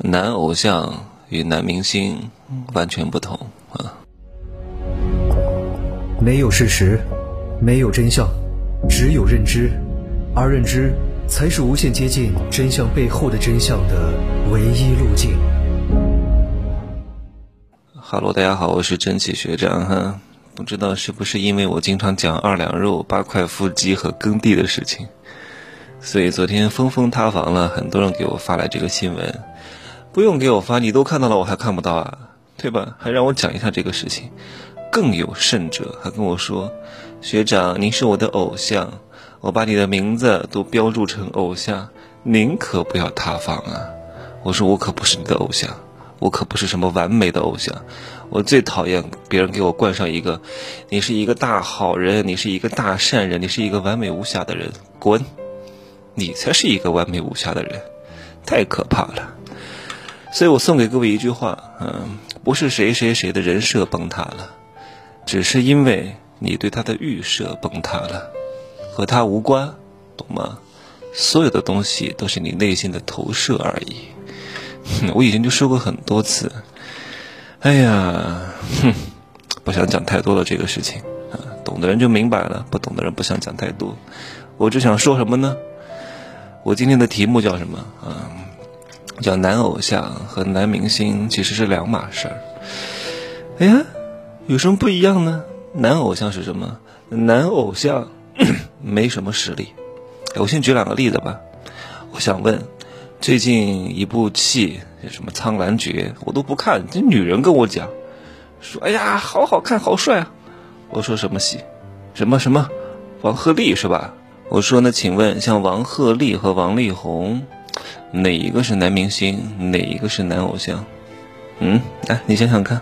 男偶像与男明星完全不同啊！没有事实，没有真相，只有认知，而认知才是无限接近真相背后的真相的唯一路径。哈喽，大家好，我是真气学长哈。不知道是不是因为我经常讲二两肉、八块腹肌和耕地的事情，所以昨天峰峰塌房了，很多人给我发来这个新闻。不用给我发，你都看到了，我还看不到啊，对吧？还让我讲一下这个事情。更有甚者，还跟我说：“学长，您是我的偶像，我把你的名字都标注成偶像，您可不要塌房啊！”我说：“我可不是你的偶像，我可不是什么完美的偶像，我最讨厌别人给我冠上一个，你是一个大好人，你是一个大善人，你是一个完美无瑕的人，滚！你才是一个完美无瑕的人，太可怕了。”所以我送给各位一句话，嗯，不是谁谁谁的人设崩塌了，只是因为你对他的预设崩塌了，和他无关，懂吗？所有的东西都是你内心的投射而已。我以前就说过很多次，哎呀，哼，不想讲太多了这个事情，啊，懂的人就明白了，不懂的人不想讲太多。我只想说什么呢？我今天的题目叫什么？啊？叫男偶像和男明星其实是两码事儿。哎呀，有什么不一样呢？男偶像是什么？男偶像没什么实力。我先举两个例子吧。我想问，最近一部戏什么《苍兰诀》，我都不看。这女人跟我讲，说：“哎呀，好好看，好帅啊！”我说什么戏？什么什么？王鹤棣是吧？我说那请问，像王鹤棣和王力宏。哪一个是男明星，哪一个是男偶像？嗯，来，你想想看，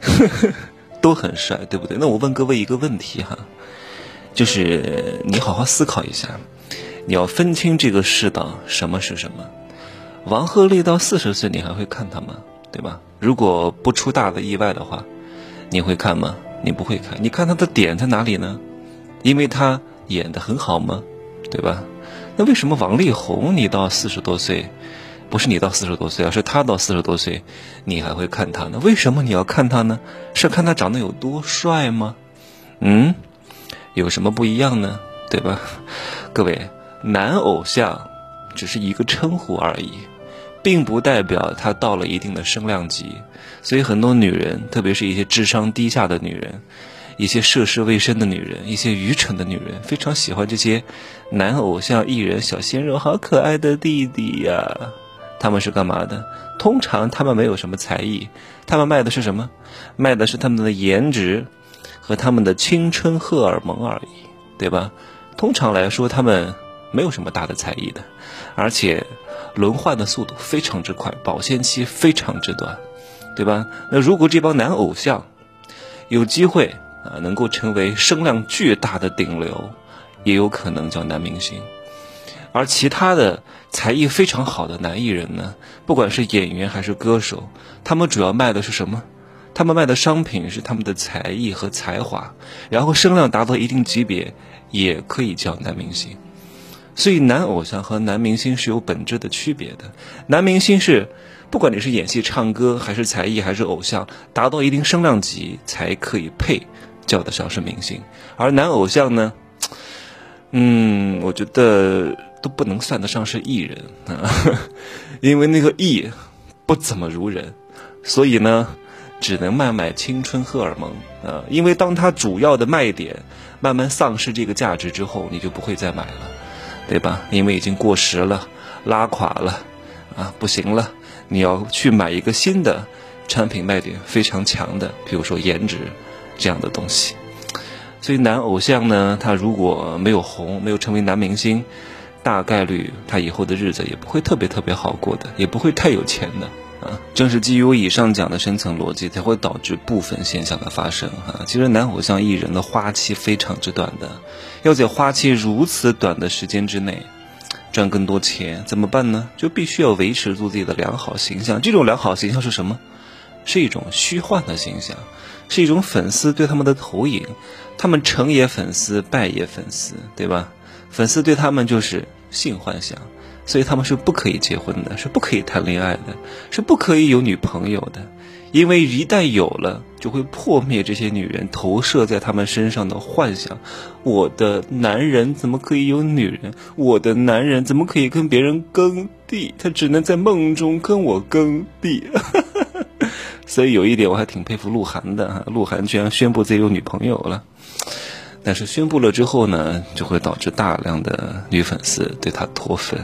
都很帅，对不对？那我问各位一个问题哈，就是你好好思考一下，你要分清这个世道什么是什么。王鹤棣到四十岁，你还会看他吗？对吧？如果不出大的意外的话，你会看吗？你不会看。你看他的点在哪里呢？因为他演的很好吗？对吧？那为什么王力宏你到四十多岁，不是你到四十多岁，而是他到四十多岁，你还会看他呢？为什么你要看他呢？是看他长得有多帅吗？嗯，有什么不一样呢？对吧？各位，男偶像只是一个称呼而已，并不代表他到了一定的声量级。所以很多女人，特别是一些智商低下的女人。一些涉世未深的女人，一些愚蠢的女人，非常喜欢这些男偶像艺人、小鲜肉，好可爱的弟弟呀！他们是干嘛的？通常他们没有什么才艺，他们卖的是什么？卖的是他们的颜值和他们的青春荷尔蒙而已，对吧？通常来说，他们没有什么大的才艺的，而且轮换的速度非常之快，保鲜期非常之短，对吧？那如果这帮男偶像有机会，啊，能够成为声量巨大的顶流，也有可能叫男明星。而其他的才艺非常好的男艺人呢，不管是演员还是歌手，他们主要卖的是什么？他们卖的商品是他们的才艺和才华，然后声量达到一定级别，也可以叫男明星。所以，男偶像和男明星是有本质的区别的。男明星是，不管你是演戏、唱歌，还是才艺，还是偶像，达到一定声量级才可以配。叫得上是明星，而男偶像呢？嗯，我觉得都不能算得上是艺人啊，因为那个艺不怎么如人，所以呢，只能卖卖青春荷尔蒙啊。因为当他主要的卖点慢慢丧失这个价值之后，你就不会再买了，对吧？因为已经过时了，拉垮了啊，不行了，你要去买一个新的产品，卖点非常强的，比如说颜值。这样的东西，所以男偶像呢，他如果没有红，没有成为男明星，大概率他以后的日子也不会特别特别好过的，也不会太有钱的啊。正是基于我以上讲的深层逻辑，才会导致部分现象的发生哈。其实男偶像艺人的花期非常之短的，要在花期如此短的时间之内赚更多钱，怎么办呢？就必须要维持住自己的良好形象。这种良好形象是什么？是一种虚幻的形象。是一种粉丝对他们的投影，他们成也粉丝，败也粉丝，对吧？粉丝对他们就是性幻想，所以他们是不可以结婚的，是不可以谈恋爱的，是不可以有女朋友的，因为一旦有了，就会破灭这些女人投射在他们身上的幻想。我的男人怎么可以有女人？我的男人怎么可以跟别人耕地？他只能在梦中跟我耕地。所以有一点我还挺佩服鹿晗的，鹿晗居然宣布自己有女朋友了。但是宣布了之后呢，就会导致大量的女粉丝对他脱粉，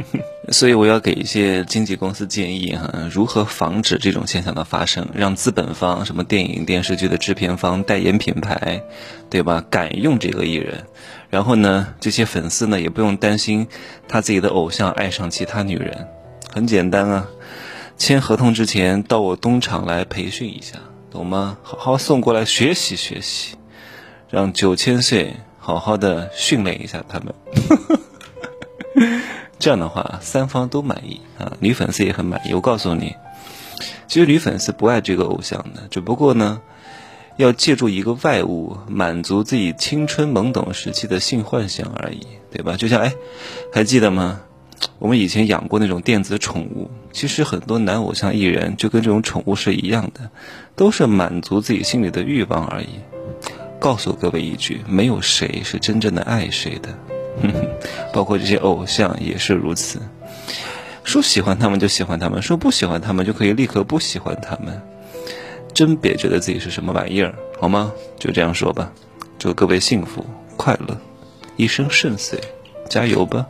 所以我要给一些经纪公司建议哈，如何防止这种现象的发生，让资本方、什么电影电视剧的制片方、代言品牌，对吧，敢用这个艺人，然后呢，这些粉丝呢也不用担心他自己的偶像爱上其他女人，很简单啊，签合同之前到我东厂来培训一下，懂吗？好好送过来学习学习。让九千岁好好的训练一下他们，这样的话三方都满意啊，女粉丝也很满意。我告诉你，其实女粉丝不爱这个偶像的，只不过呢，要借助一个外物满足自己青春懵懂时期的性幻想而已，对吧？就像哎，还记得吗？我们以前养过那种电子宠物，其实很多男偶像艺人就跟这种宠物是一样的，都是满足自己心里的欲望而已。告诉各位一句，没有谁是真正的爱谁的，哼哼包括这些偶像也是如此。说喜欢他们就喜欢他们，说不喜欢他们就可以立刻不喜欢他们。真别觉得自己是什么玩意儿，好吗？就这样说吧。祝各位幸福快乐，一生顺遂，加油吧！